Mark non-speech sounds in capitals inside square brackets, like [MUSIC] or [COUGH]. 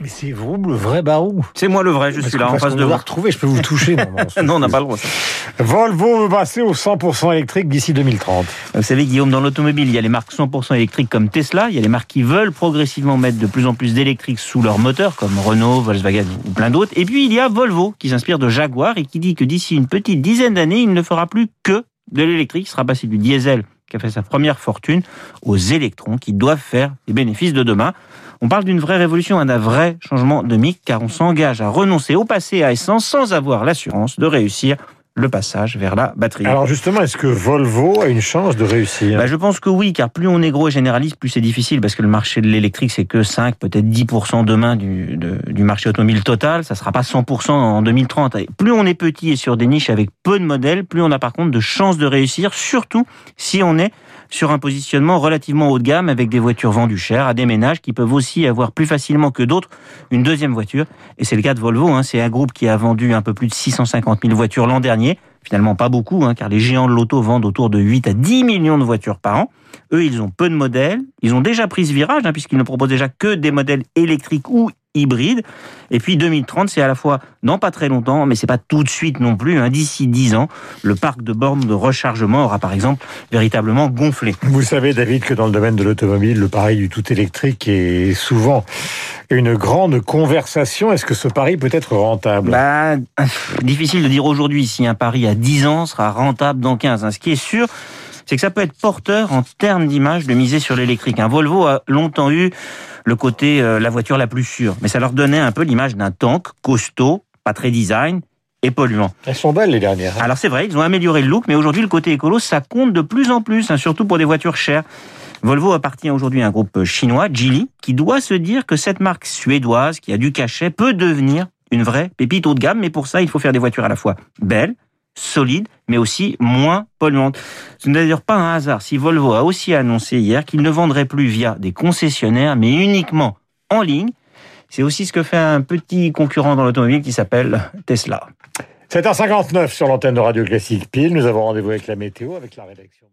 Mais c'est vous, le vrai Barou C'est moi le vrai, je Parce suis là en face de vous retrouvé, je peux vous toucher. non, [LAUGHS] non, Non, on n'a pas le droit. ça. Volvo veut passer au 100% électrique d'ici 2030. Vous savez, Guillaume, dans l'automobile, il y a les marques 100% électriques comme Tesla, il y a les marques qui veulent progressivement mettre de plus en plus d'électrique sous leur moteur, comme Renault, Volkswagen ou plein d'autres. Et puis, il y a Volvo, qui s'inspire de Jaguar et qui dit que d'ici une petite dizaine d'années, il ne fera plus que de l'électrique, il sera passé du diesel, qui a fait sa première fortune, aux électrons, qui doivent faire les bénéfices de demain. On parle d'une vraie révolution, un vrai changement de mic, car on s'engage à renoncer au passé à essence sans avoir l'assurance de réussir le passage vers la batterie. Alors justement, est-ce que Volvo a une chance de réussir? Bah, je pense que oui, car plus on est gros et généraliste, plus c'est difficile, parce que le marché de l'électrique, c'est que 5, peut-être 10% demain du, de- du marché automobile total. Ça sera pas 100% en 2030. Et plus on est petit et sur des niches avec peu de modèles, plus on a par contre de chances de réussir, surtout si on est sur un positionnement relativement haut de gamme avec des voitures vendues chères à des ménages qui peuvent aussi avoir plus facilement que d'autres une deuxième voiture. Et c'est le cas de Volvo. Hein. C'est un groupe qui a vendu un peu plus de 650 000 voitures l'an dernier. Finalement, pas beaucoup, hein, car les géants de l'auto vendent autour de 8 à 10 millions de voitures par an. Eux, ils ont peu de modèles. Ils ont déjà pris ce virage, hein, puisqu'ils ne proposent déjà que des modèles électriques ou hybrides. Et puis 2030, c'est à la fois dans pas très longtemps, mais c'est pas tout de suite non plus. Hein. D'ici 10 ans, le parc de bornes de rechargement aura par exemple véritablement gonflé. Vous savez, David, que dans le domaine de l'automobile, le pari du tout électrique est souvent une grande conversation. Est-ce que ce pari peut être rentable? Bah, difficile de dire aujourd'hui si un pari à 10 ans sera rentable dans 15. hein. Ce qui est sûr, c'est que ça peut être porteur en termes d'image de miser sur l'électrique. Un Volvo a longtemps eu le côté euh, la voiture la plus sûre, mais ça leur donnait un peu l'image d'un tank costaud, pas très design et polluant. Elles sont belles les dernières. hein. Alors c'est vrai, ils ont amélioré le look, mais aujourd'hui le côté écolo, ça compte de plus en plus, hein, surtout pour des voitures chères. Volvo appartient aujourd'hui à un groupe chinois, Geely, qui doit se dire que cette marque suédoise, qui a du cachet, peut devenir une vraie pépite haut de gamme, mais pour ça, il faut faire des voitures à la fois belles, solides, mais aussi moins polluantes. Ce n'est d'ailleurs pas un hasard si Volvo a aussi annoncé hier qu'il ne vendrait plus via des concessionnaires, mais uniquement en ligne. C'est aussi ce que fait un petit concurrent dans l'automobile qui s'appelle Tesla. 7h59 sur l'antenne de Radio Classique Pile. Nous avons rendez-vous avec la météo, avec la rédaction.